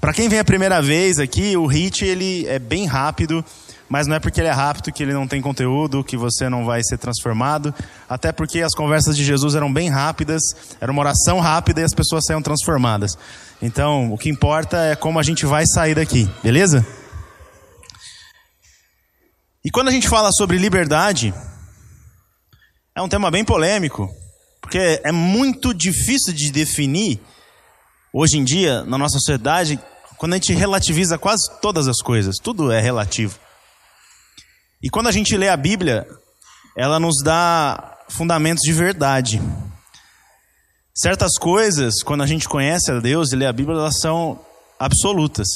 Para quem vem a primeira vez aqui, o hit ele é bem rápido, mas não é porque ele é rápido que ele não tem conteúdo, que você não vai ser transformado. Até porque as conversas de Jesus eram bem rápidas, era uma oração rápida e as pessoas saíam transformadas. Então, o que importa é como a gente vai sair daqui, beleza? E quando a gente fala sobre liberdade, é um tema bem polêmico, porque é muito difícil de definir hoje em dia, na nossa sociedade, quando a gente relativiza quase todas as coisas, tudo é relativo. E quando a gente lê a Bíblia, ela nos dá fundamentos de verdade. Certas coisas, quando a gente conhece a Deus e lê a Bíblia, elas são absolutas.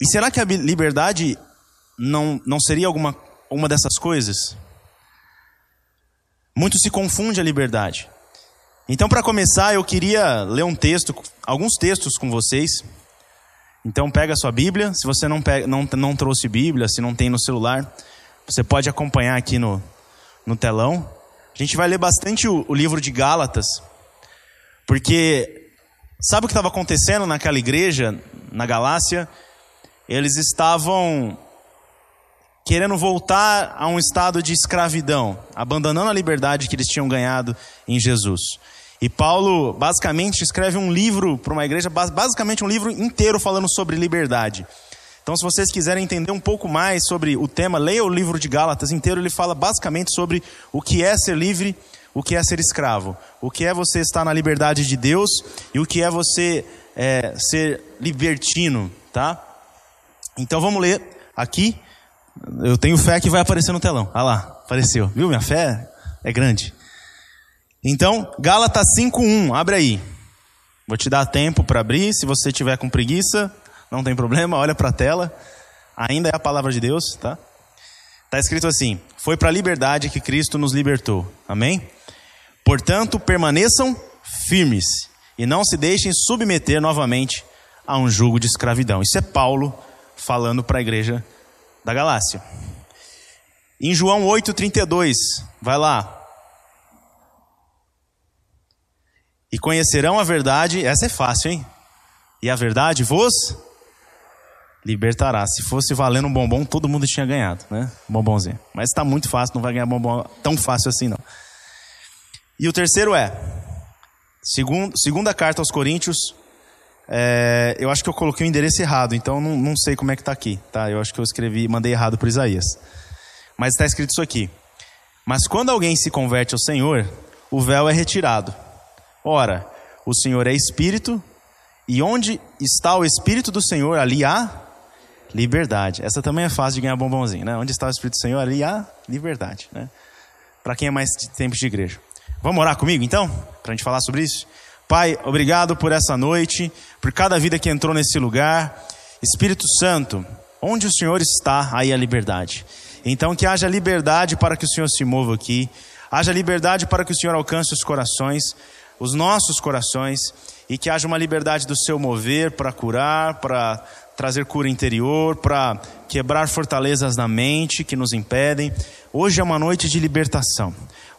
E será que a liberdade não, não seria alguma uma dessas coisas? Muito se confunde a liberdade. Então, para começar, eu queria ler um texto, alguns textos com vocês. Então, pega a sua Bíblia. Se você não, pega, não, não trouxe Bíblia, se não tem no celular, você pode acompanhar aqui no, no telão. A gente vai ler bastante o, o livro de Gálatas, porque sabe o que estava acontecendo naquela igreja, na Galácia? Eles estavam querendo voltar a um estado de escravidão, abandonando a liberdade que eles tinham ganhado em Jesus. E Paulo basicamente escreve um livro para uma igreja, basicamente um livro inteiro falando sobre liberdade. Então, se vocês quiserem entender um pouco mais sobre o tema, leia o livro de Gálatas inteiro. Ele fala basicamente sobre o que é ser livre, o que é ser escravo, o que é você estar na liberdade de Deus e o que é você é, ser libertino, tá? Então, vamos ler aqui. Eu tenho fé que vai aparecer no telão. Ah lá, apareceu. Viu? Minha fé é grande. Então, Gálatas 5:1, abre aí. Vou te dar tempo para abrir, se você tiver com preguiça, não tem problema, olha para a tela. Ainda é a palavra de Deus, tá? Tá escrito assim: Foi para a liberdade que Cristo nos libertou. Amém? Portanto, permaneçam firmes e não se deixem submeter novamente a um jugo de escravidão. Isso é Paulo falando para a igreja da Galácia. Em João 8:32, vai lá. E conhecerão a verdade, essa é fácil, hein? E a verdade vos libertará. Se fosse valendo um bombom, todo mundo tinha ganhado, né? bombonzinho. Mas está muito fácil, não vai ganhar bombom tão fácil assim, não. E o terceiro é, segundo, segunda carta aos Coríntios, é, eu acho que eu coloquei o endereço errado, então não, não sei como é que está aqui, tá? Eu acho que eu escrevi, mandei errado para Isaías. Mas está escrito isso aqui. Mas quando alguém se converte ao Senhor, o véu é retirado. Ora, o Senhor é Espírito, e onde está o Espírito do Senhor, ali há liberdade. Essa também é fácil de ganhar bombonzinho, né? Onde está o Espírito do Senhor, ali há liberdade, né? Para quem é mais de tempo de igreja. Vamos orar comigo então? Para a gente falar sobre isso? Pai, obrigado por essa noite, por cada vida que entrou nesse lugar. Espírito Santo, onde o Senhor está, aí a liberdade. Então que haja liberdade para que o Senhor se mova aqui. Haja liberdade para que o Senhor alcance os corações os nossos corações e que haja uma liberdade do seu mover para curar, para trazer cura interior, para quebrar fortalezas na mente que nos impedem. Hoje é uma noite de libertação.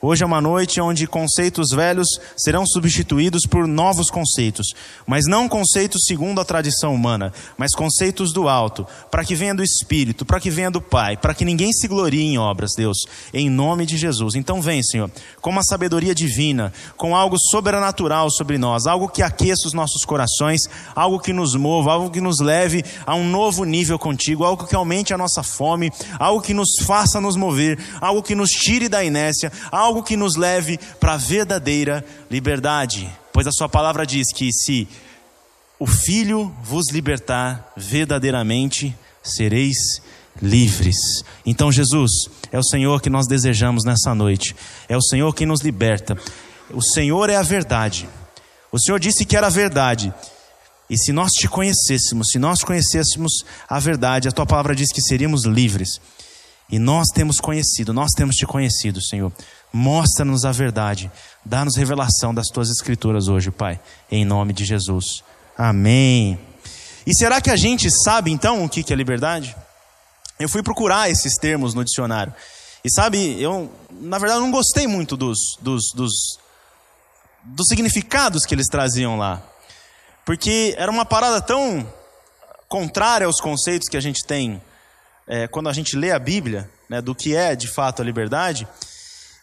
Hoje é uma noite onde conceitos velhos serão substituídos por novos conceitos, mas não conceitos segundo a tradição humana, mas conceitos do alto, para que venha do Espírito, para que venha do Pai, para que ninguém se glorie em obras, Deus, em nome de Jesus. Então vem, Senhor, com uma sabedoria divina, com algo sobrenatural sobre nós, algo que aqueça os nossos corações, algo que nos mova, algo que nos leve a um novo nível contigo, algo que aumente a nossa fome, algo que nos faça nos mover, algo que nos tire da inércia, algo algo que nos leve para a verdadeira liberdade. Pois a Sua palavra diz que se o Filho vos libertar verdadeiramente, sereis livres. Então, Jesus, é o Senhor que nós desejamos nessa noite, é o Senhor que nos liberta. O Senhor é a verdade. O Senhor disse que era a verdade. E se nós te conhecêssemos, se nós conhecêssemos a verdade, a tua palavra diz que seríamos livres. E nós temos conhecido, nós temos te conhecido, Senhor. Mostra-nos a verdade. Dá-nos revelação das tuas escrituras hoje, Pai. Em nome de Jesus. Amém. E será que a gente sabe então o que é liberdade? Eu fui procurar esses termos no dicionário. E sabe, eu, na verdade, não gostei muito dos, dos, dos dos significados que eles traziam lá. Porque era uma parada tão contrária aos conceitos que a gente tem é, quando a gente lê a Bíblia, né, do que é de fato a liberdade.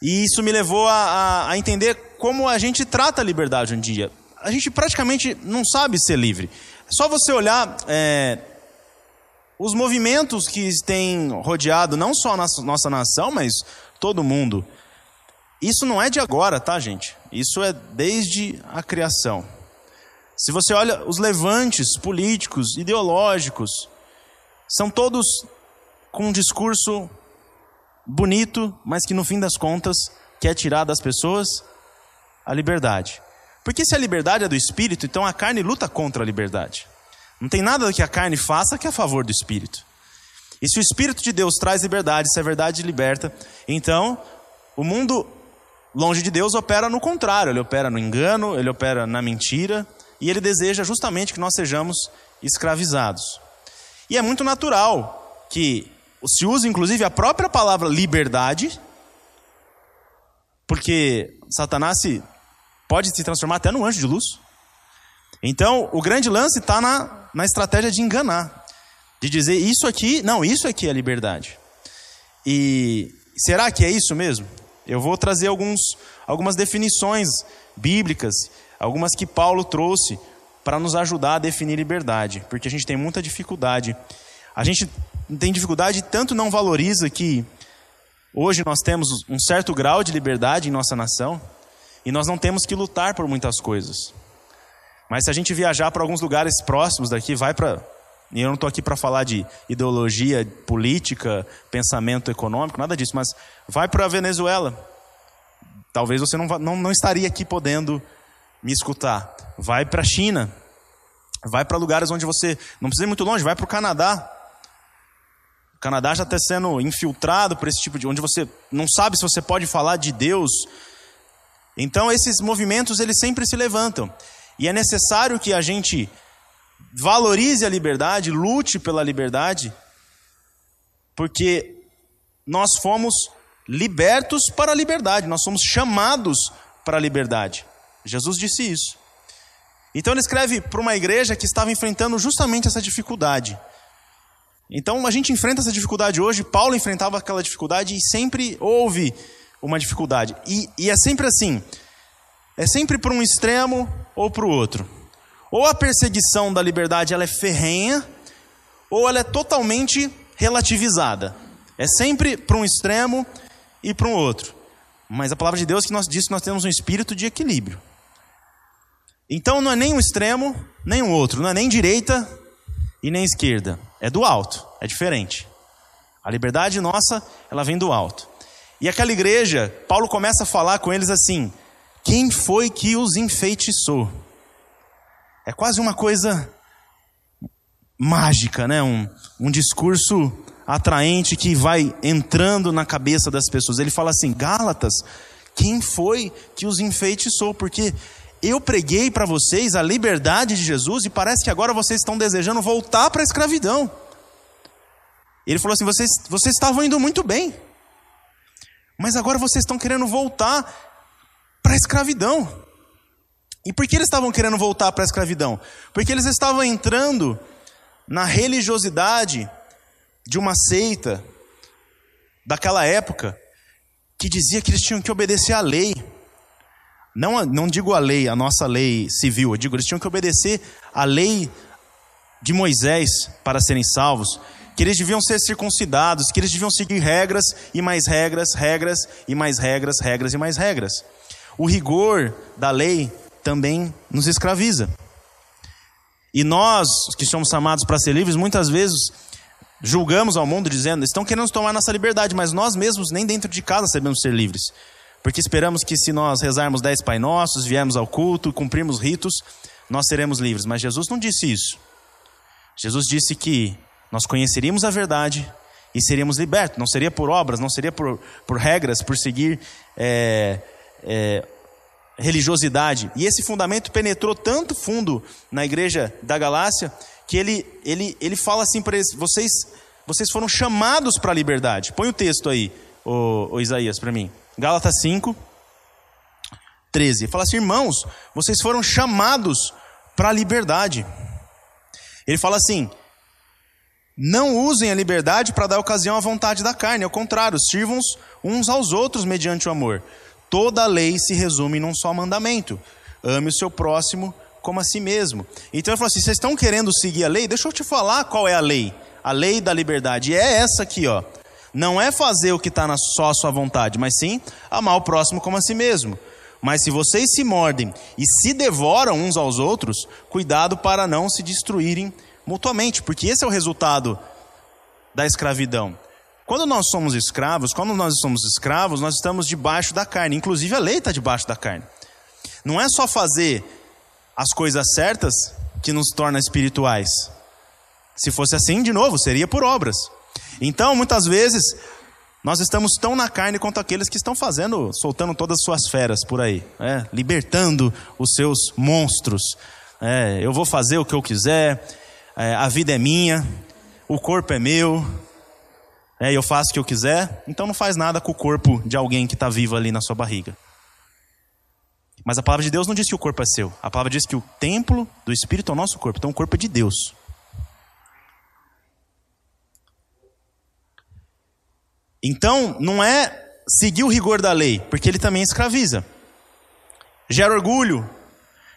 E isso me levou a, a, a entender como a gente trata a liberdade em dia. A gente praticamente não sabe ser livre. É só você olhar é, os movimentos que têm rodeado não só a nossa nação, mas todo mundo. Isso não é de agora, tá, gente? Isso é desde a criação. Se você olha os levantes políticos, ideológicos, são todos com um discurso bonito, mas que no fim das contas quer tirar das pessoas a liberdade. Porque se a liberdade é do espírito, então a carne luta contra a liberdade. Não tem nada que a carne faça que é a favor do espírito. E se o espírito de Deus traz liberdade, se a verdade liberta, então o mundo longe de Deus opera no contrário, ele opera no engano, ele opera na mentira, e ele deseja justamente que nós sejamos escravizados. E é muito natural que se use inclusive a própria palavra liberdade, porque Satanás se, pode se transformar até no anjo de luz. Então, o grande lance está na, na estratégia de enganar, de dizer isso aqui, não, isso aqui é liberdade. E será que é isso mesmo? Eu vou trazer alguns, algumas definições bíblicas, algumas que Paulo trouxe para nos ajudar a definir liberdade, porque a gente tem muita dificuldade. A gente tem dificuldade tanto não valoriza que hoje nós temos um certo grau de liberdade em nossa nação e nós não temos que lutar por muitas coisas. Mas se a gente viajar para alguns lugares próximos daqui, vai para. E eu não estou aqui para falar de ideologia política, pensamento econômico, nada disso, mas vai para a Venezuela. Talvez você não, não, não estaria aqui podendo me escutar. Vai para a China. Vai para lugares onde você. Não precisa ir muito longe, vai para o Canadá. Canadá já está sendo infiltrado por esse tipo de. onde você não sabe se você pode falar de Deus. Então, esses movimentos, eles sempre se levantam. E é necessário que a gente valorize a liberdade, lute pela liberdade, porque nós fomos libertos para a liberdade, nós somos chamados para a liberdade. Jesus disse isso. Então ele escreve para uma igreja que estava enfrentando justamente essa dificuldade. Então a gente enfrenta essa dificuldade hoje, Paulo enfrentava aquela dificuldade e sempre houve uma dificuldade. E, e é sempre assim: é sempre para um extremo ou para o outro. Ou a perseguição da liberdade ela é ferrenha, ou ela é totalmente relativizada. É sempre para um extremo e para um outro. Mas a palavra de Deus que nós diz que nós temos um espírito de equilíbrio. Então não é nem um extremo, nem um outro, não é nem direita e nem esquerda. É do alto, é diferente. A liberdade nossa, ela vem do alto. E aquela igreja, Paulo começa a falar com eles assim: quem foi que os enfeitiçou? É quase uma coisa mágica, né? Um, um discurso atraente que vai entrando na cabeça das pessoas. Ele fala assim: Gálatas, quem foi que os enfeitiçou? Porque eu preguei para vocês a liberdade de Jesus e parece que agora vocês estão desejando voltar para a escravidão. Ele falou assim: vocês, vocês estavam indo muito bem, mas agora vocês estão querendo voltar para a escravidão. E por que eles estavam querendo voltar para a escravidão? Porque eles estavam entrando na religiosidade de uma seita daquela época que dizia que eles tinham que obedecer à lei. Não, não digo a lei, a nossa lei civil, eu digo eles tinham que obedecer à lei de Moisés para serem salvos, que eles deviam ser circuncidados, que eles deviam seguir regras e mais regras, regras e mais regras, regras e mais regras. O rigor da lei também nos escraviza. E nós, que somos chamados para ser livres, muitas vezes julgamos ao mundo dizendo, estão querendo tomar nossa liberdade, mas nós mesmos nem dentro de casa sabemos ser livres. Porque esperamos que se nós rezarmos dez Pai Nossos, viermos ao culto, cumprirmos ritos, nós seremos livres. Mas Jesus não disse isso. Jesus disse que nós conheceríamos a verdade e seríamos libertos. Não seria por obras, não seria por, por regras, por seguir é, é, religiosidade. E esse fundamento penetrou tanto fundo na igreja da Galácia que ele, ele, ele fala assim para eles: vocês, vocês foram chamados para a liberdade. Põe o texto aí, o, o Isaías, para mim. Gálatas 5, 13. Ele fala assim: irmãos, vocês foram chamados para a liberdade. Ele fala assim: não usem a liberdade para dar ocasião à vontade da carne, ao contrário, sirvam uns aos outros mediante o amor. Toda a lei se resume num só mandamento: ame o seu próximo como a si mesmo. Então ele falou assim: vocês estão querendo seguir a lei? Deixa eu te falar qual é a lei. A lei da liberdade é essa aqui, ó. Não é fazer o que está só a sua vontade, mas sim amar o próximo como a si mesmo. Mas se vocês se mordem e se devoram uns aos outros, cuidado para não se destruírem mutuamente, porque esse é o resultado da escravidão. Quando nós somos escravos, quando nós somos escravos, nós estamos debaixo da carne. Inclusive a lei está debaixo da carne. Não é só fazer as coisas certas que nos torna espirituais. Se fosse assim, de novo, seria por obras. Então, muitas vezes, nós estamos tão na carne quanto aqueles que estão fazendo, soltando todas as suas feras por aí, é, libertando os seus monstros. É, eu vou fazer o que eu quiser, é, a vida é minha, o corpo é meu, é, eu faço o que eu quiser, então não faz nada com o corpo de alguém que está vivo ali na sua barriga. Mas a palavra de Deus não diz que o corpo é seu. A palavra diz que o templo do Espírito é o nosso corpo. Então o corpo é de Deus. Então, não é seguir o rigor da lei, porque ele também escraviza. Gera orgulho,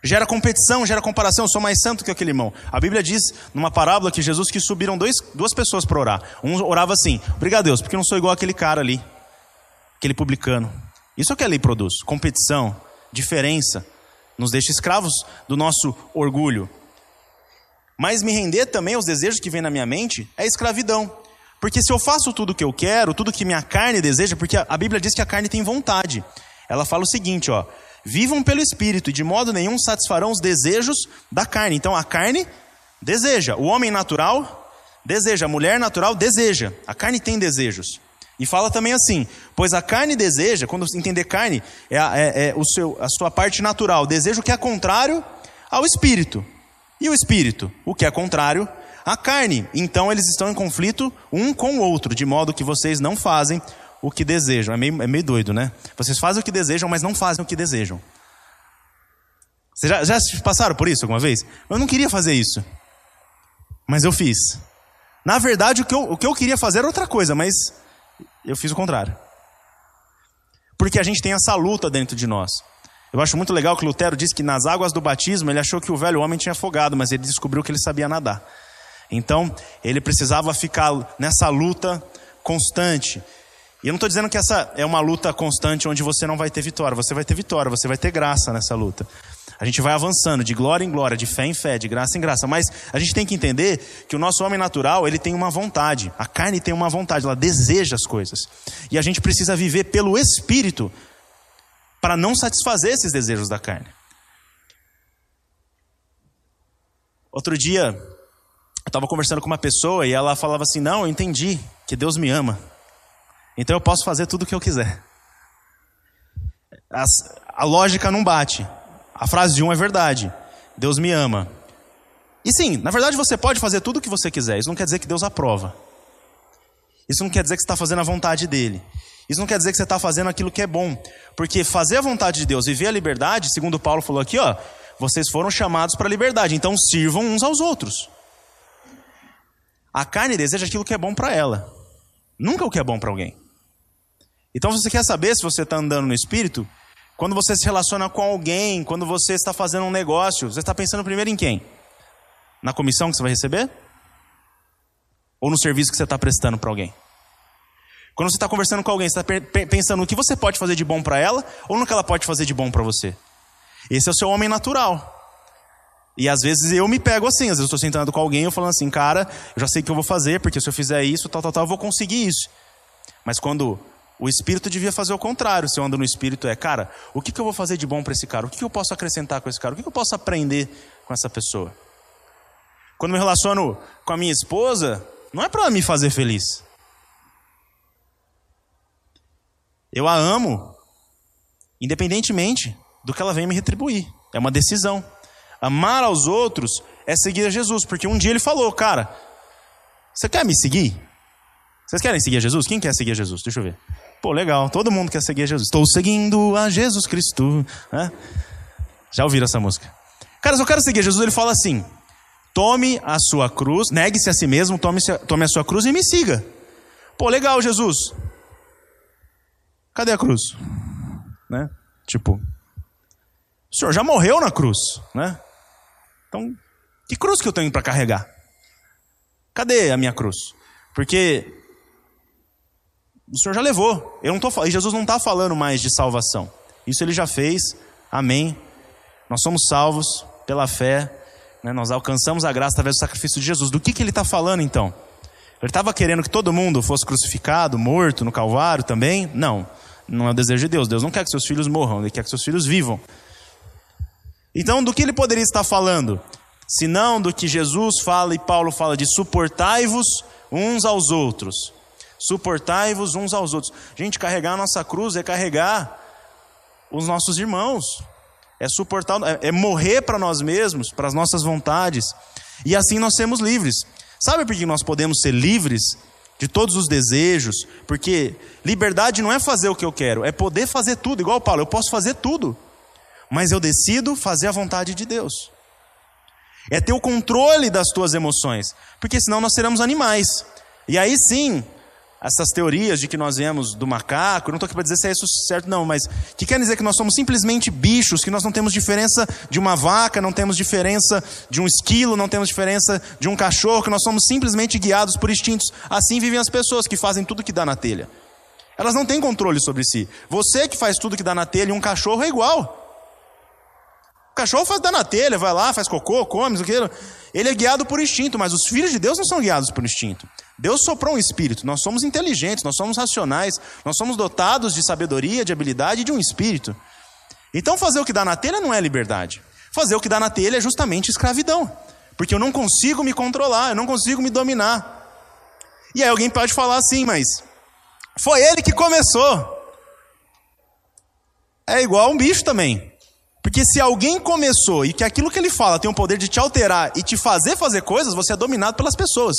gera competição, gera comparação. Eu sou mais santo que aquele irmão. A Bíblia diz, numa parábola, que Jesus que subiram dois, duas pessoas para orar. Um orava assim: Obrigado, Deus, porque eu não sou igual aquele cara ali, aquele publicano. Isso é o que a lei produz: competição, diferença. Nos deixa escravos do nosso orgulho. Mas me render também aos desejos que vêm na minha mente é escravidão. Porque se eu faço tudo o que eu quero, tudo que minha carne deseja, porque a Bíblia diz que a carne tem vontade. Ela fala o seguinte, ó: Vivam pelo espírito e de modo nenhum satisfarão os desejos da carne. Então a carne deseja, o homem natural deseja, a mulher natural deseja. A carne tem desejos. E fala também assim: pois a carne deseja, quando entender carne, é, a, é, é o seu, a sua parte natural, desejo que é contrário ao espírito. E o espírito, o que é contrário a carne. Então eles estão em conflito um com o outro, de modo que vocês não fazem o que desejam. É meio, é meio doido, né? Vocês fazem o que desejam, mas não fazem o que desejam. Vocês já, já passaram por isso alguma vez? Eu não queria fazer isso, mas eu fiz. Na verdade, o que, eu, o que eu queria fazer era outra coisa, mas eu fiz o contrário. Porque a gente tem essa luta dentro de nós. Eu acho muito legal que Lutero disse que nas águas do batismo ele achou que o velho homem tinha afogado, mas ele descobriu que ele sabia nadar. Então, ele precisava ficar nessa luta constante. E eu não estou dizendo que essa é uma luta constante onde você não vai ter vitória. Você vai ter vitória, você vai ter graça nessa luta. A gente vai avançando de glória em glória, de fé em fé, de graça em graça. Mas a gente tem que entender que o nosso homem natural, ele tem uma vontade. A carne tem uma vontade, ela deseja as coisas. E a gente precisa viver pelo Espírito para não satisfazer esses desejos da carne. Outro dia, eu estava conversando com uma pessoa e ela falava assim: Não, eu entendi que Deus me ama. Então eu posso fazer tudo o que eu quiser. A lógica não bate. A frase de um é verdade. Deus me ama. E sim, na verdade você pode fazer tudo o que você quiser. Isso não quer dizer que Deus aprova. Isso não quer dizer que você está fazendo a vontade dele. Isso não quer dizer que você está fazendo aquilo que é bom. Porque fazer a vontade de Deus, viver a liberdade, segundo Paulo falou aqui, ó, vocês foram chamados para a liberdade. Então sirvam uns aos outros. A carne deseja aquilo que é bom para ela, nunca o que é bom para alguém. Então, você quer saber se você está andando no espírito, quando você se relaciona com alguém, quando você está fazendo um negócio, você está pensando primeiro em quem? Na comissão que você vai receber? Ou no serviço que você está prestando para alguém? Quando você está conversando com alguém, você está pensando no que você pode fazer de bom para ela ou no que ela pode fazer de bom para você? Esse é o seu homem natural. E às vezes eu me pego assim, às vezes eu estou sentado com alguém eu falando assim, cara, eu já sei o que eu vou fazer, porque se eu fizer isso, tal, tal, tal, eu vou conseguir isso. Mas quando o Espírito devia fazer o contrário, se eu ando no Espírito, é, cara, o que, que eu vou fazer de bom para esse cara? O que, que eu posso acrescentar com esse cara? O que, que eu posso aprender com essa pessoa? Quando me relaciono com a minha esposa, não é para me fazer feliz. Eu a amo, independentemente do que ela vem me retribuir. É uma decisão. Amar aos outros é seguir a Jesus, porque um dia ele falou, cara, você quer me seguir? Vocês querem seguir a Jesus? Quem quer seguir a Jesus? Deixa eu ver. Pô, legal, todo mundo quer seguir a Jesus. Estou seguindo a Jesus Cristo. Né? Já ouviram essa música? Cara, se eu quero seguir a Jesus, ele fala assim: tome a sua cruz, negue-se a si mesmo, tome, tome a sua cruz e me siga. Pô, legal, Jesus. Cadê a cruz? Né? Tipo, o senhor já morreu na cruz, né? Então, que cruz que eu tenho para carregar? Cadê a minha cruz? Porque o Senhor já levou. Eu não tô, Jesus não está falando mais de salvação. Isso ele já fez. Amém. Nós somos salvos pela fé. Né? Nós alcançamos a graça através do sacrifício de Jesus. Do que, que ele está falando então? Ele estava querendo que todo mundo fosse crucificado, morto no Calvário também? Não. Não é o desejo de Deus. Deus não quer que seus filhos morram, Ele quer que seus filhos vivam. Então, do que ele poderia estar falando? Senão do que Jesus fala e Paulo fala de suportai-vos uns aos outros. Suportai-vos uns aos outros. Gente, carregar a nossa cruz é carregar os nossos irmãos. É suportar, é, é morrer para nós mesmos, para as nossas vontades. E assim nós sermos livres. Sabe por que nós podemos ser livres de todos os desejos? Porque liberdade não é fazer o que eu quero, é poder fazer tudo. Igual Paulo, eu posso fazer tudo, mas eu decido fazer a vontade de Deus. É ter o controle das tuas emoções, porque senão nós seremos animais. E aí sim, essas teorias de que nós viemos do macaco, não estou aqui para dizer se é isso certo, não, mas que quer dizer que nós somos simplesmente bichos, que nós não temos diferença de uma vaca, não temos diferença de um esquilo, não temos diferença de um cachorro, que nós somos simplesmente guiados por instintos. Assim vivem as pessoas que fazem tudo que dá na telha. Elas não têm controle sobre si. Você que faz tudo que dá na telha um cachorro é igual. O cachorro faz dar na telha, vai lá, faz cocô, come, o que. Ele é guiado por instinto, mas os filhos de Deus não são guiados por instinto. Deus soprou um espírito, nós somos inteligentes, nós somos racionais, nós somos dotados de sabedoria, de habilidade e de um espírito. Então fazer o que dá na telha não é liberdade. Fazer o que dá na telha é justamente escravidão. Porque eu não consigo me controlar, eu não consigo me dominar. E aí alguém pode falar assim, mas foi ele que começou. É igual um bicho também. Porque se alguém começou e que aquilo que ele fala tem o poder de te alterar e te fazer fazer coisas, você é dominado pelas pessoas.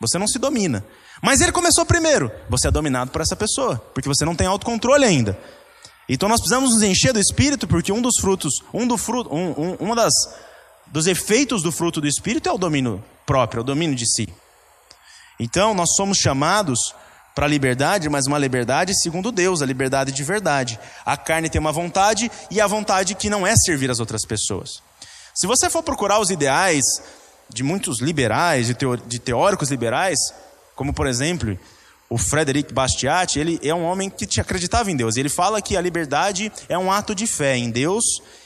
Você não se domina. Mas ele começou primeiro. Você é dominado por essa pessoa, porque você não tem autocontrole ainda. Então nós precisamos nos encher do Espírito, porque um dos frutos, um do fruto, um, um, uma das dos efeitos do fruto do Espírito é o domínio próprio, é o domínio de si. Então nós somos chamados para a liberdade, mas uma liberdade segundo Deus, a liberdade de verdade. A carne tem uma vontade e a vontade que não é servir as outras pessoas. Se você for procurar os ideais de muitos liberais, de teóricos liberais, como por exemplo o Frederic Bastiat, ele é um homem que acreditava em Deus. Ele fala que a liberdade é um ato de fé em Deus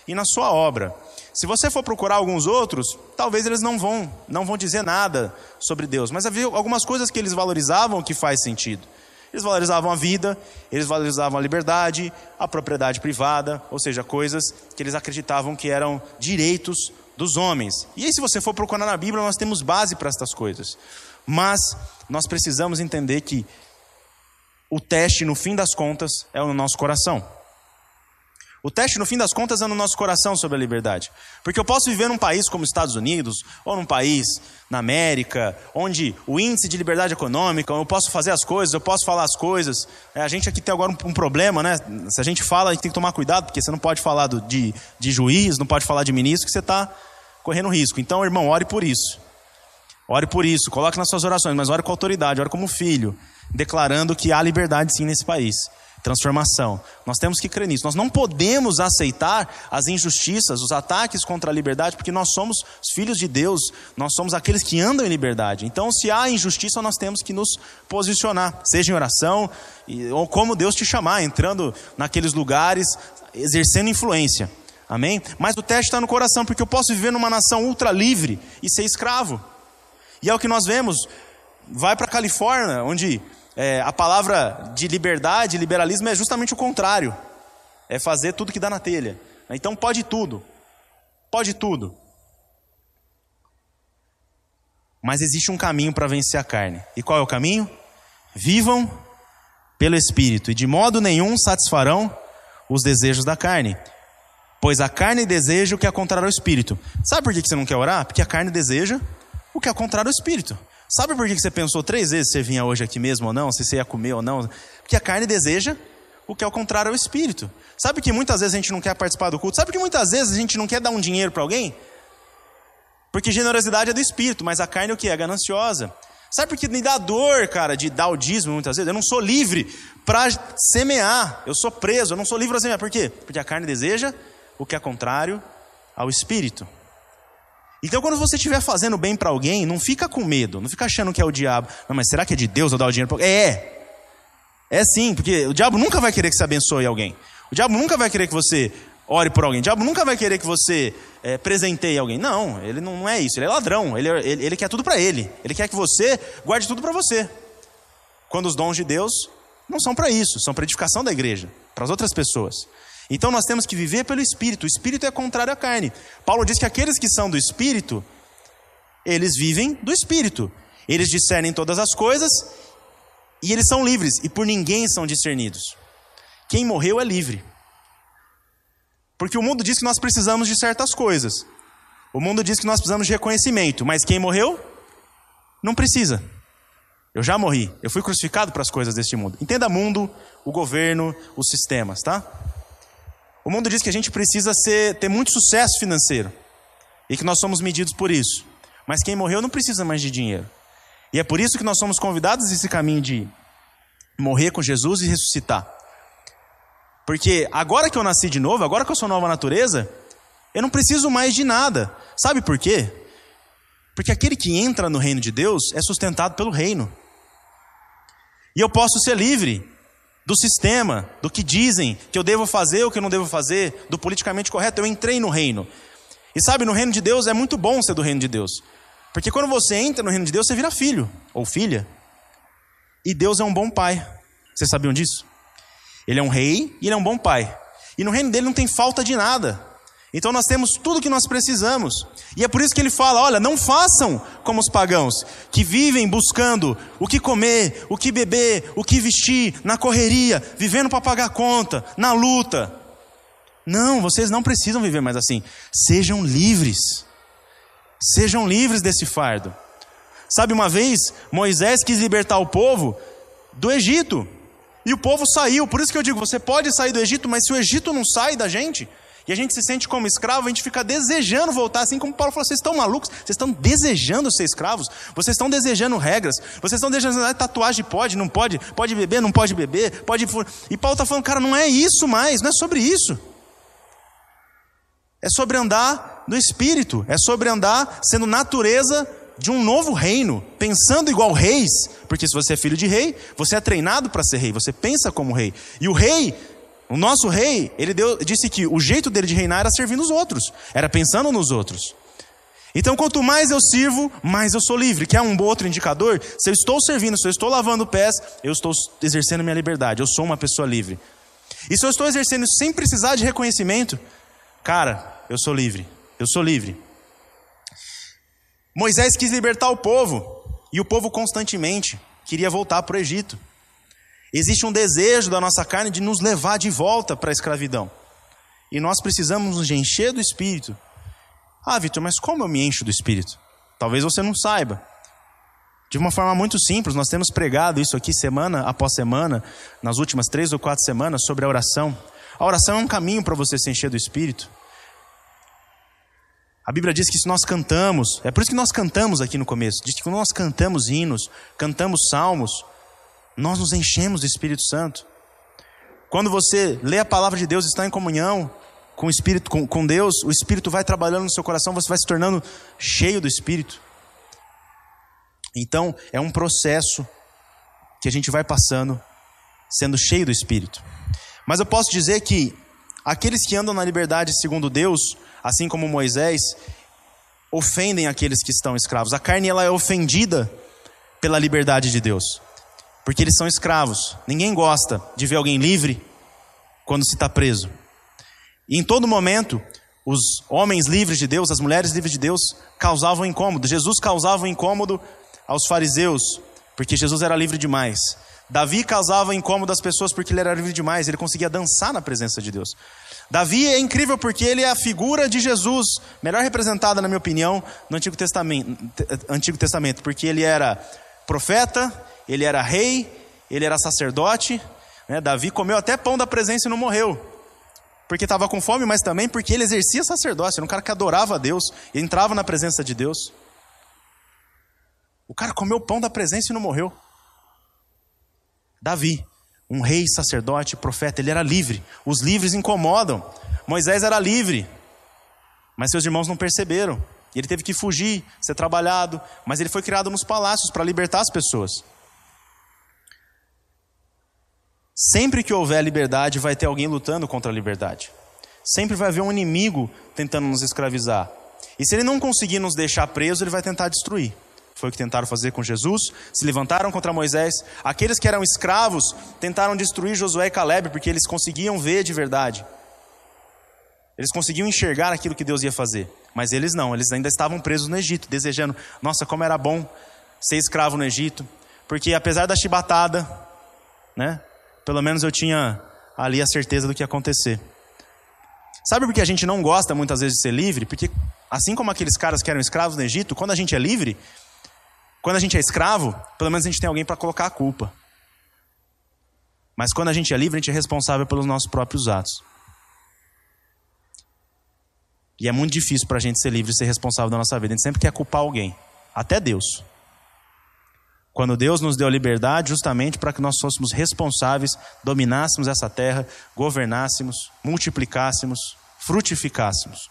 e na sua obra. Se você for procurar alguns outros, talvez eles não vão, não vão dizer nada sobre Deus, mas havia algumas coisas que eles valorizavam que faz sentido. Eles valorizavam a vida, eles valorizavam a liberdade, a propriedade privada, ou seja, coisas que eles acreditavam que eram direitos dos homens. E aí, se você for procurar na Bíblia, nós temos base para estas coisas. Mas nós precisamos entender que o teste, no fim das contas, é o nosso coração. O teste, no fim das contas, é no nosso coração sobre a liberdade. Porque eu posso viver num país como os Estados Unidos, ou num país na América, onde o índice de liberdade econômica, eu posso fazer as coisas, eu posso falar as coisas. É, a gente aqui tem agora um, um, problema, né? Se a gente fala, a gente tem que tomar cuidado, porque você não pode falar do, de, de juiz, não pode falar de ministro, que você está correndo risco. Então, irmão, ore por isso. Ore por isso, coloque nas suas orações, mas ore com autoridade, ore como filho, declarando que há liberdade sim nesse país transformação. Nós temos que crer nisso. Nós não podemos aceitar as injustiças, os ataques contra a liberdade, porque nós somos os filhos de Deus, nós somos aqueles que andam em liberdade. Então, se há injustiça, nós temos que nos posicionar, seja em oração, ou como Deus te chamar, entrando naqueles lugares, exercendo influência. Amém? Mas o teste está no coração, porque eu posso viver numa nação ultra livre e ser escravo. E é o que nós vemos. Vai para a Califórnia, onde é, a palavra de liberdade, liberalismo é justamente o contrário. É fazer tudo que dá na telha. Então pode tudo. Pode tudo. Mas existe um caminho para vencer a carne. E qual é o caminho? Vivam pelo Espírito, e de modo nenhum satisfarão os desejos da carne. Pois a carne deseja o que é contrário ao Espírito. Sabe por que você não quer orar? Porque a carne deseja o que é contrário ao Espírito. Sabe por que você pensou três vezes se você vinha hoje aqui mesmo ou não, se você ia comer ou não? Porque a carne deseja o que é o contrário ao espírito. Sabe que muitas vezes a gente não quer participar do culto? Sabe que muitas vezes a gente não quer dar um dinheiro para alguém? Porque generosidade é do espírito, mas a carne o que? É gananciosa. Sabe por que me dá dor, cara, de dar o dízimo muitas vezes? Eu não sou livre para semear. Eu sou preso, eu não sou livre para semear. Por quê? Porque a carne deseja o que é contrário ao espírito. Então, quando você estiver fazendo bem para alguém, não fica com medo, não fica achando que é o diabo. Não, mas será que é de Deus eu dar o dinheiro para? É. É sim, porque o diabo nunca vai querer que você abençoe alguém. O diabo nunca vai querer que você ore por alguém. O diabo nunca vai querer que você é, presenteie alguém. Não, ele não é isso. Ele é ladrão. Ele, ele, ele quer tudo para ele. Ele quer que você guarde tudo para você. Quando os dons de Deus não são para isso, são para edificação da igreja, para as outras pessoas. Então nós temos que viver pelo Espírito. O Espírito é contrário à carne. Paulo diz que aqueles que são do Espírito, eles vivem do Espírito. Eles discernem todas as coisas e eles são livres e por ninguém são discernidos. Quem morreu é livre. Porque o mundo diz que nós precisamos de certas coisas. O mundo diz que nós precisamos de reconhecimento, mas quem morreu não precisa. Eu já morri. Eu fui crucificado para as coisas deste mundo. Entenda mundo, o governo, os sistemas, tá? O mundo diz que a gente precisa ser, ter muito sucesso financeiro e que nós somos medidos por isso. Mas quem morreu não precisa mais de dinheiro. E é por isso que nós somos convidados a esse caminho de morrer com Jesus e ressuscitar. Porque agora que eu nasci de novo, agora que eu sou nova natureza, eu não preciso mais de nada. Sabe por quê? Porque aquele que entra no reino de Deus é sustentado pelo reino. E eu posso ser livre do sistema, do que dizem que eu devo fazer ou que eu não devo fazer, do politicamente correto. Eu entrei no reino. E sabe, no reino de Deus é muito bom ser do reino de Deus. Porque quando você entra no reino de Deus, você vira filho ou filha. E Deus é um bom pai. Vocês sabiam disso? Ele é um rei e ele é um bom pai. E no reino dele não tem falta de nada. Então nós temos tudo que nós precisamos. E é por isso que ele fala: olha, não façam como os pagãos, que vivem buscando o que comer, o que beber, o que vestir, na correria, vivendo para pagar conta, na luta. Não, vocês não precisam viver mais assim. Sejam livres. Sejam livres desse fardo. Sabe, uma vez Moisés quis libertar o povo do Egito. E o povo saiu. Por isso que eu digo: você pode sair do Egito, mas se o Egito não sai da gente, e a gente se sente como escravo, a gente fica desejando voltar, assim como Paulo falou: vocês estão malucos? Vocês estão desejando ser escravos? Vocês estão desejando regras? Vocês estão desejando, ah, tatuagem pode, não pode? Pode beber, não pode beber? Pode. E Paulo está falando, cara, não é isso mais, não é sobre isso. É sobre andar no espírito, é sobre andar sendo natureza de um novo reino, pensando igual reis, porque se você é filho de rei, você é treinado para ser rei, você pensa como rei. E o rei o nosso rei, ele deu, disse que o jeito dele de reinar era servindo os outros, era pensando nos outros. Então, quanto mais eu sirvo, mais eu sou livre. Que é um outro indicador? Se eu estou servindo, se eu estou lavando pés, eu estou exercendo minha liberdade. Eu sou uma pessoa livre. E se eu estou exercendo sem precisar de reconhecimento, cara, eu sou livre. Eu sou livre. Moisés quis libertar o povo, e o povo constantemente queria voltar para o Egito. Existe um desejo da nossa carne de nos levar de volta para a escravidão. E nós precisamos nos encher do Espírito. Ah, Vitor, mas como eu me encho do Espírito? Talvez você não saiba. De uma forma muito simples, nós temos pregado isso aqui semana após semana, nas últimas três ou quatro semanas, sobre a oração. A oração é um caminho para você se encher do Espírito. A Bíblia diz que se nós cantamos, é por isso que nós cantamos aqui no começo, diz que quando nós cantamos hinos, cantamos salmos, nós nos enchemos do Espírito Santo. Quando você lê a palavra de Deus, está em comunhão com o Espírito, com, com Deus, o Espírito vai trabalhando no seu coração, você vai se tornando cheio do Espírito. Então, é um processo que a gente vai passando, sendo cheio do Espírito. Mas eu posso dizer que aqueles que andam na liberdade segundo Deus, assim como Moisés, ofendem aqueles que estão escravos. A carne ela é ofendida pela liberdade de Deus porque eles são escravos. Ninguém gosta de ver alguém livre quando se está preso. E em todo momento, os homens livres de Deus, as mulheres livres de Deus, causavam incômodo. Jesus causava incômodo aos fariseus, porque Jesus era livre demais. Davi causava incômodo às pessoas porque ele era livre demais, ele conseguia dançar na presença de Deus. Davi é incrível porque ele é a figura de Jesus, melhor representada, na minha opinião, no Antigo Testamento, Antigo Testamento porque ele era profeta, ele era rei, ele era sacerdote. Né? Davi comeu até pão da presença e não morreu. Porque estava com fome, mas também porque ele exercia sacerdócio. Era um cara que adorava a Deus, entrava na presença de Deus. O cara comeu pão da presença e não morreu. Davi um rei, sacerdote, profeta, ele era livre. Os livres incomodam. Moisés era livre, mas seus irmãos não perceberam. Ele teve que fugir, ser trabalhado, mas ele foi criado nos palácios para libertar as pessoas. Sempre que houver liberdade, vai ter alguém lutando contra a liberdade. Sempre vai haver um inimigo tentando nos escravizar. E se ele não conseguir nos deixar presos, ele vai tentar destruir. Foi o que tentaram fazer com Jesus, se levantaram contra Moisés. Aqueles que eram escravos tentaram destruir Josué e Caleb, porque eles conseguiam ver de verdade. Eles conseguiam enxergar aquilo que Deus ia fazer. Mas eles não, eles ainda estavam presos no Egito, desejando, nossa, como era bom ser escravo no Egito. Porque apesar da chibatada, né? Pelo menos eu tinha ali a certeza do que ia acontecer. Sabe por que a gente não gosta muitas vezes de ser livre? Porque assim como aqueles caras que eram escravos no Egito, quando a gente é livre, quando a gente é escravo, pelo menos a gente tem alguém para colocar a culpa. Mas quando a gente é livre, a gente é responsável pelos nossos próprios atos. E é muito difícil para a gente ser livre e ser responsável da nossa vida. A gente sempre quer culpar alguém, até Deus. Quando Deus nos deu a liberdade, justamente para que nós fôssemos responsáveis, dominássemos essa terra, governássemos, multiplicássemos, frutificássemos.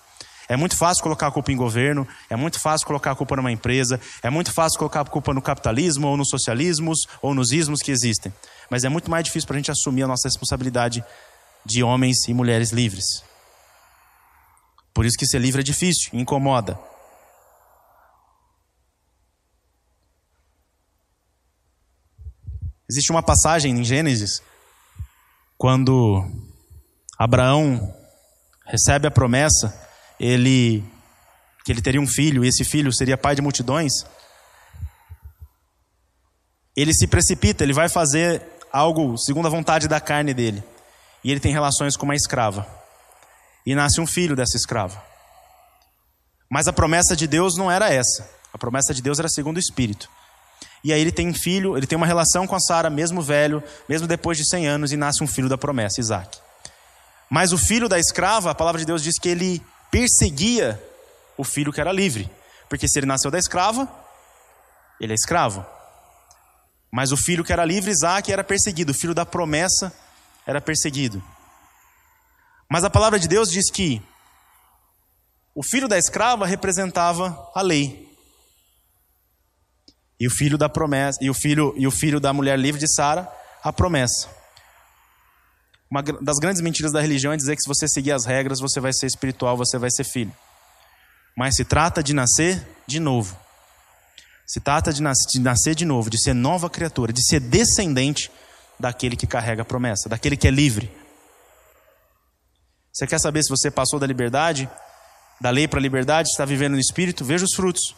É muito fácil colocar a culpa em governo, é muito fácil colocar a culpa numa empresa, é muito fácil colocar a culpa no capitalismo, ou nos socialismos, ou nos ismos que existem. Mas é muito mais difícil para a gente assumir a nossa responsabilidade de homens e mulheres livres. Por isso que ser livre é difícil, incomoda. Existe uma passagem em Gênesis, quando Abraão recebe a promessa ele que ele teria um filho e esse filho seria pai de multidões, ele se precipita, ele vai fazer algo segundo a vontade da carne dele. E ele tem relações com uma escrava. E nasce um filho dessa escrava. Mas a promessa de Deus não era essa. A promessa de Deus era segundo o espírito. E aí ele tem um filho, ele tem uma relação com a Sara, mesmo velho, mesmo depois de 100 anos, e nasce um filho da promessa, Isaac. Mas o filho da escrava, a palavra de Deus diz que ele perseguia o filho que era livre. Porque se ele nasceu da escrava, ele é escravo. Mas o filho que era livre, Isaac, era perseguido. O filho da promessa era perseguido. Mas a palavra de Deus diz que o filho da escrava representava a lei. E o filho da promessa, e o filho, e o filho da mulher livre de Sara, a promessa. Uma das grandes mentiras da religião é dizer que se você seguir as regras, você vai ser espiritual, você vai ser filho. Mas se trata de nascer de novo. Se trata de, nas de nascer de novo, de ser nova criatura, de ser descendente daquele que carrega a promessa, daquele que é livre. Você quer saber se você passou da liberdade, da lei para a liberdade, está vivendo no espírito? Veja os frutos.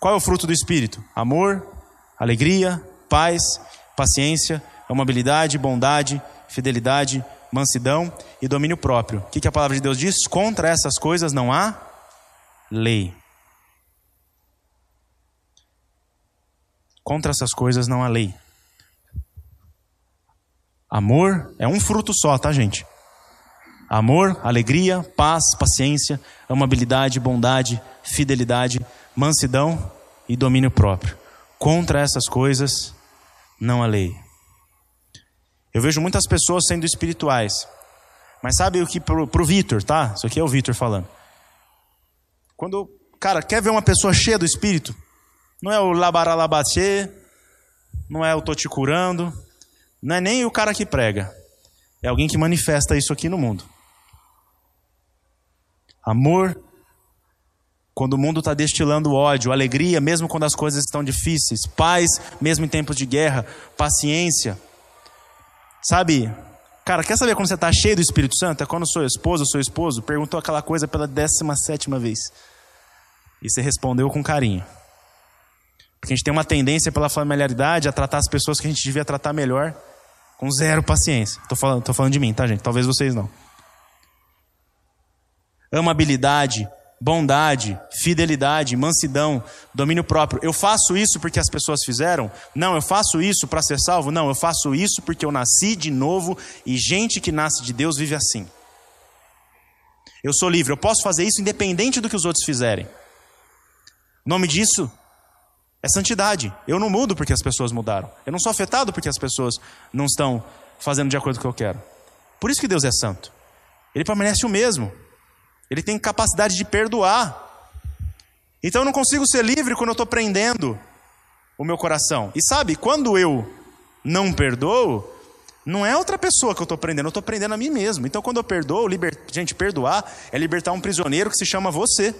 Qual é o fruto do espírito? Amor, alegria, paz, paciência, amabilidade, bondade, fidelidade, mansidão e domínio próprio. O que, que a palavra de Deus diz? Contra essas coisas não há lei. Contra essas coisas não há lei. Amor é um fruto só, tá, gente? Amor, alegria, paz, paciência, amabilidade, bondade, fidelidade, mansidão e domínio próprio. Contra essas coisas não há lei. Eu vejo muitas pessoas sendo espirituais. Mas sabe o que pro, pro Vitor, tá? Isso aqui é o Vitor falando. Quando, cara, quer ver uma pessoa cheia do Espírito? Não é o labaralabatê, não é o tô te curando, não é nem o cara que prega. É alguém que manifesta isso aqui no mundo. Amor, quando o mundo está destilando ódio, alegria, mesmo quando as coisas estão difíceis, paz, mesmo em tempos de guerra, paciência. Sabe, cara, quer saber quando você está cheio do Espírito Santo? É quando sua esposa ou seu esposo perguntou aquela coisa pela décima sétima vez. E você respondeu com carinho. Porque a gente tem uma tendência pela familiaridade a tratar as pessoas que a gente devia tratar melhor com zero paciência. Tô falando, tô falando de mim, tá, gente? Talvez vocês não. Amabilidade, bondade, fidelidade, mansidão, domínio próprio. Eu faço isso porque as pessoas fizeram? Não, eu faço isso para ser salvo? Não, eu faço isso porque eu nasci de novo e gente que nasce de Deus vive assim. Eu sou livre, eu posso fazer isso independente do que os outros fizerem. O nome disso é santidade. Eu não mudo porque as pessoas mudaram. Eu não sou afetado porque as pessoas não estão fazendo de acordo com o que eu quero. Por isso que Deus é santo. Ele permanece o mesmo. Ele tem capacidade de perdoar. Então eu não consigo ser livre quando eu estou prendendo o meu coração. E sabe, quando eu não perdoo, não é outra pessoa que eu estou prendendo, eu estou prendendo a mim mesmo. Então quando eu perdoo, liber... gente, perdoar é libertar um prisioneiro que se chama você.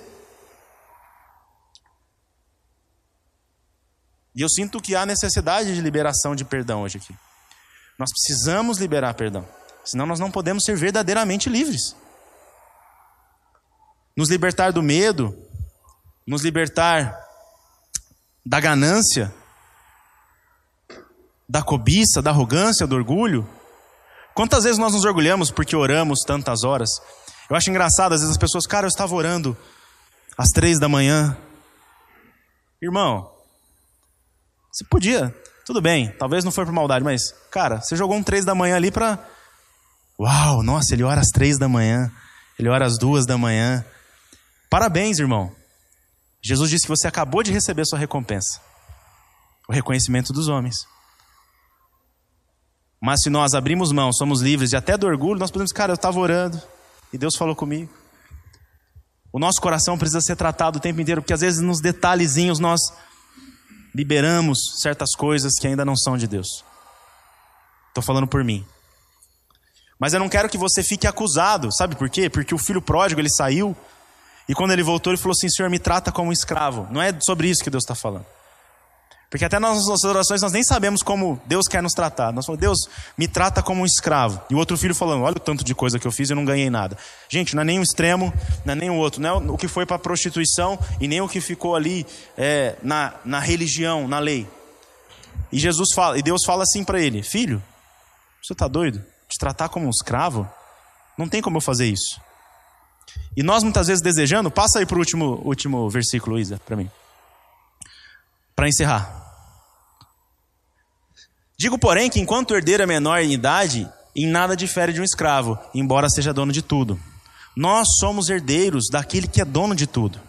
E eu sinto que há necessidade de liberação de perdão hoje aqui. Nós precisamos liberar perdão, senão nós não podemos ser verdadeiramente livres. Nos libertar do medo, nos libertar da ganância, da cobiça, da arrogância, do orgulho. Quantas vezes nós nos orgulhamos porque oramos tantas horas? Eu acho engraçado, às vezes as pessoas, cara, eu estava orando às três da manhã. Irmão, você podia, tudo bem, talvez não foi por maldade, mas, cara, você jogou um três da manhã ali para. Uau, nossa, ele ora às três da manhã, ele ora às duas da manhã. Parabéns, irmão. Jesus disse que você acabou de receber sua recompensa o reconhecimento dos homens. Mas se nós abrimos mão, somos livres de até do orgulho, nós podemos, cara, eu estava orando e Deus falou comigo. O nosso coração precisa ser tratado o tempo inteiro, porque às vezes nos detalhezinhos nós liberamos certas coisas que ainda não são de Deus. Estou falando por mim. Mas eu não quero que você fique acusado, sabe por quê? Porque o filho pródigo ele saiu e quando ele voltou ele falou assim: Senhor, me trata como um escravo. Não é sobre isso que Deus está falando. Porque até nas nossas orações nós nem sabemos como Deus quer nos tratar. Nós falamos, Deus, me trata como um escravo. E o outro filho falando, olha o tanto de coisa que eu fiz e eu não ganhei nada. Gente, não é nem um extremo, não é nem o outro. Não é o que foi para a prostituição e nem o que ficou ali é, na, na religião, na lei. E Jesus fala, e Deus fala assim para ele: Filho, você está doido? Te tratar como um escravo? Não tem como eu fazer isso. E nós muitas vezes desejando, passa aí para o último, último versículo, Isa, para mim. Para encerrar. Digo, porém, que enquanto o herdeiro é menor em idade, em nada difere de um escravo, embora seja dono de tudo. Nós somos herdeiros daquele que é dono de tudo.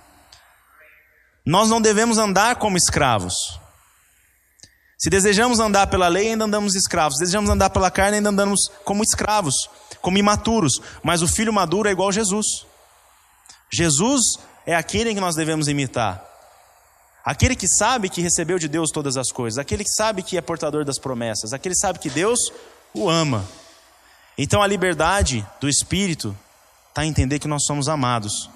Nós não devemos andar como escravos. Se desejamos andar pela lei, ainda andamos escravos. Se desejamos andar pela carne, ainda andamos como escravos, como imaturos. Mas o filho maduro é igual a Jesus. Jesus é aquele que nós devemos imitar. Aquele que sabe que recebeu de Deus todas as coisas, aquele que sabe que é portador das promessas, aquele que sabe que Deus o ama. Então a liberdade do espírito está a entender que nós somos amados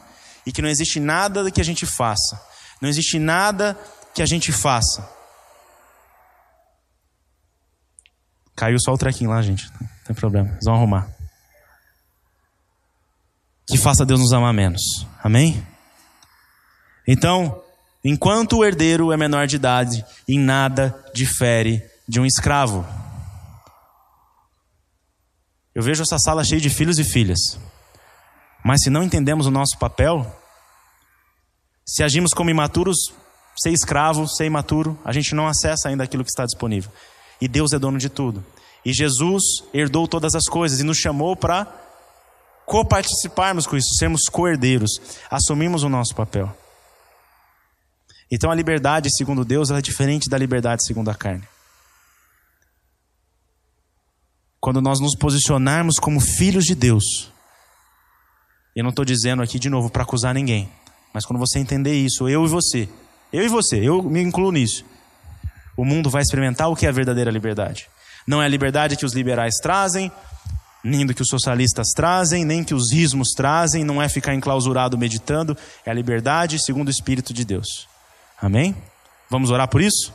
e que não existe nada que a gente faça, não existe nada que a gente faça. Caiu só o trequinho lá, gente, não tem problema, eles vão arrumar. Que faça Deus nos amar menos, amém? Então, enquanto o herdeiro é menor de idade, em nada difere de um escravo. Eu vejo essa sala cheia de filhos e filhas. Mas se não entendemos o nosso papel, se agimos como imaturos, ser escravo, ser imaturo, a gente não acessa ainda aquilo que está disponível. E Deus é dono de tudo. E Jesus herdou todas as coisas e nos chamou para coparticiparmos com isso, sermos co-herdeiros, assumimos o nosso papel. Então a liberdade segundo Deus é diferente da liberdade segundo a carne. Quando nós nos posicionarmos como filhos de Deus, eu não estou dizendo aqui de novo para acusar ninguém, mas quando você entender isso, eu e você, eu e você, eu me incluo nisso, o mundo vai experimentar o que é a verdadeira liberdade. Não é a liberdade que os liberais trazem, nem do que os socialistas trazem, nem que os ismos trazem, não é ficar enclausurado meditando, é a liberdade segundo o Espírito de Deus. Amém? Vamos orar por isso?